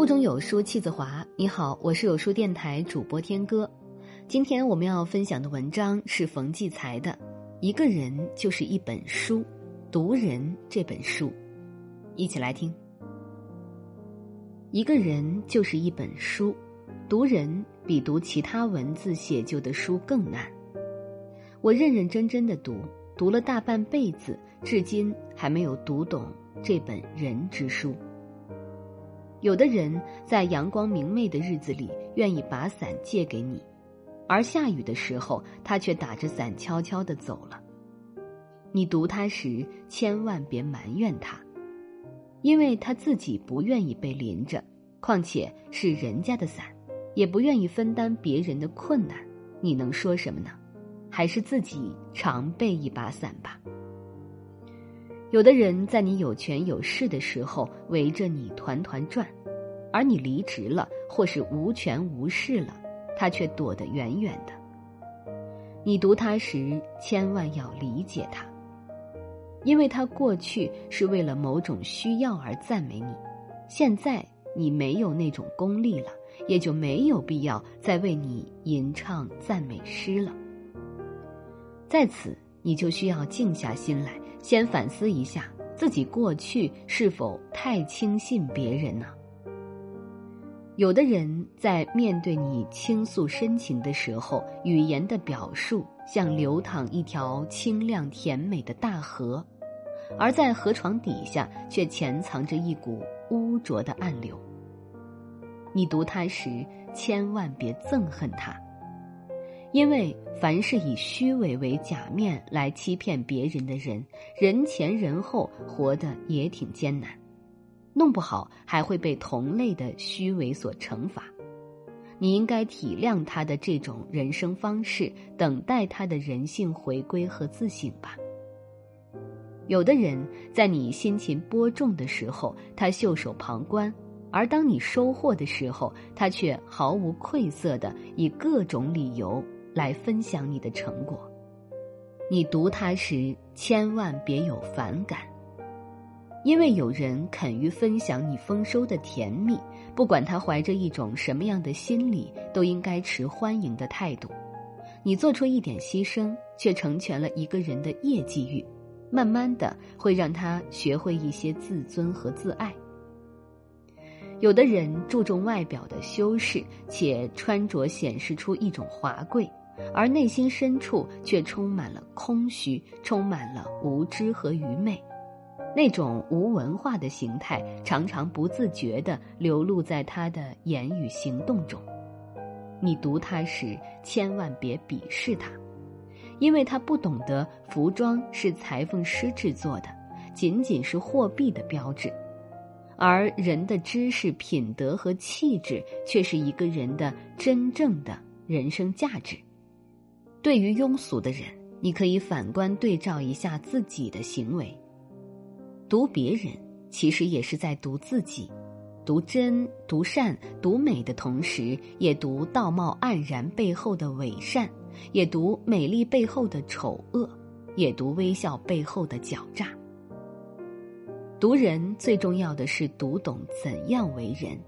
腹中有书气自华。你好，我是有书电台主播天歌。今天我们要分享的文章是冯骥才的《一个人就是一本书，读人这本书》，一起来听。一个人就是一本书，读人比读其他文字写就的书更难。我认认真真的读，读了大半辈子，至今还没有读懂这本人之书。有的人在阳光明媚的日子里愿意把伞借给你，而下雨的时候他却打着伞悄悄的走了。你读他时千万别埋怨他，因为他自己不愿意被淋着，况且是人家的伞，也不愿意分担别人的困难，你能说什么呢？还是自己常备一把伞吧。有的人在你有权有势的时候围着你团团转，而你离职了或是无权无势了，他却躲得远远的。你读他时千万要理解他，因为他过去是为了某种需要而赞美你，现在你没有那种功力了，也就没有必要再为你吟唱赞美诗了。在此，你就需要静下心来。先反思一下自己过去是否太轻信别人呢？有的人在面对你倾诉深情的时候，语言的表述像流淌一条清亮甜美的大河，而在河床底下却潜藏着一股污浊的暗流。你读他时，千万别憎恨他。因为凡是以虚伪为假面来欺骗别人的人，人前人后活得也挺艰难，弄不好还会被同类的虚伪所惩罚。你应该体谅他的这种人生方式，等待他的人性回归和自省吧。有的人在你辛勤播种的时候，他袖手旁观；而当你收获的时候，他却毫无愧色的以各种理由。来分享你的成果，你读它时千万别有反感，因为有人肯于分享你丰收的甜蜜，不管他怀着一种什么样的心理，都应该持欢迎的态度。你做出一点牺牲，却成全了一个人的业绩欲，慢慢的会让他学会一些自尊和自爱。有的人注重外表的修饰，且穿着显示出一种华贵。而内心深处却充满了空虚，充满了无知和愚昧，那种无文化的形态常常不自觉地流露在他的言语行动中。你读他时，千万别鄙视他，因为他不懂得服装是裁缝师制作的，仅仅是货币的标志，而人的知识、品德和气质却是一个人的真正的人生价值。对于庸俗的人，你可以反观对照一下自己的行为。读别人，其实也是在读自己，读真、读善、读美的同时，也读道貌岸然背后的伪善，也读美丽背后的丑恶，也读微笑背后的狡诈。读人最重要的是读懂怎样为人，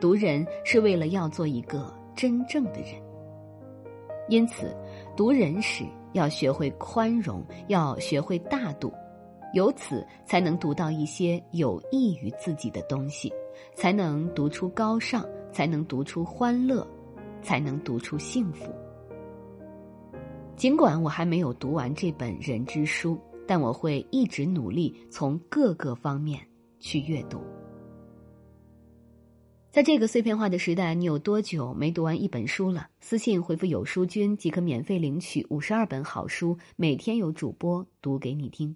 读人是为了要做一个真正的人。因此，读人时要学会宽容，要学会大度，由此才能读到一些有益于自己的东西，才能读出高尚，才能读出欢乐，才能读出幸福。尽管我还没有读完这本人之书，但我会一直努力从各个方面去阅读。在这个碎片化的时代，你有多久没读完一本书了？私信回复“有书君”即可免费领取五十二本好书，每天有主播读给你听。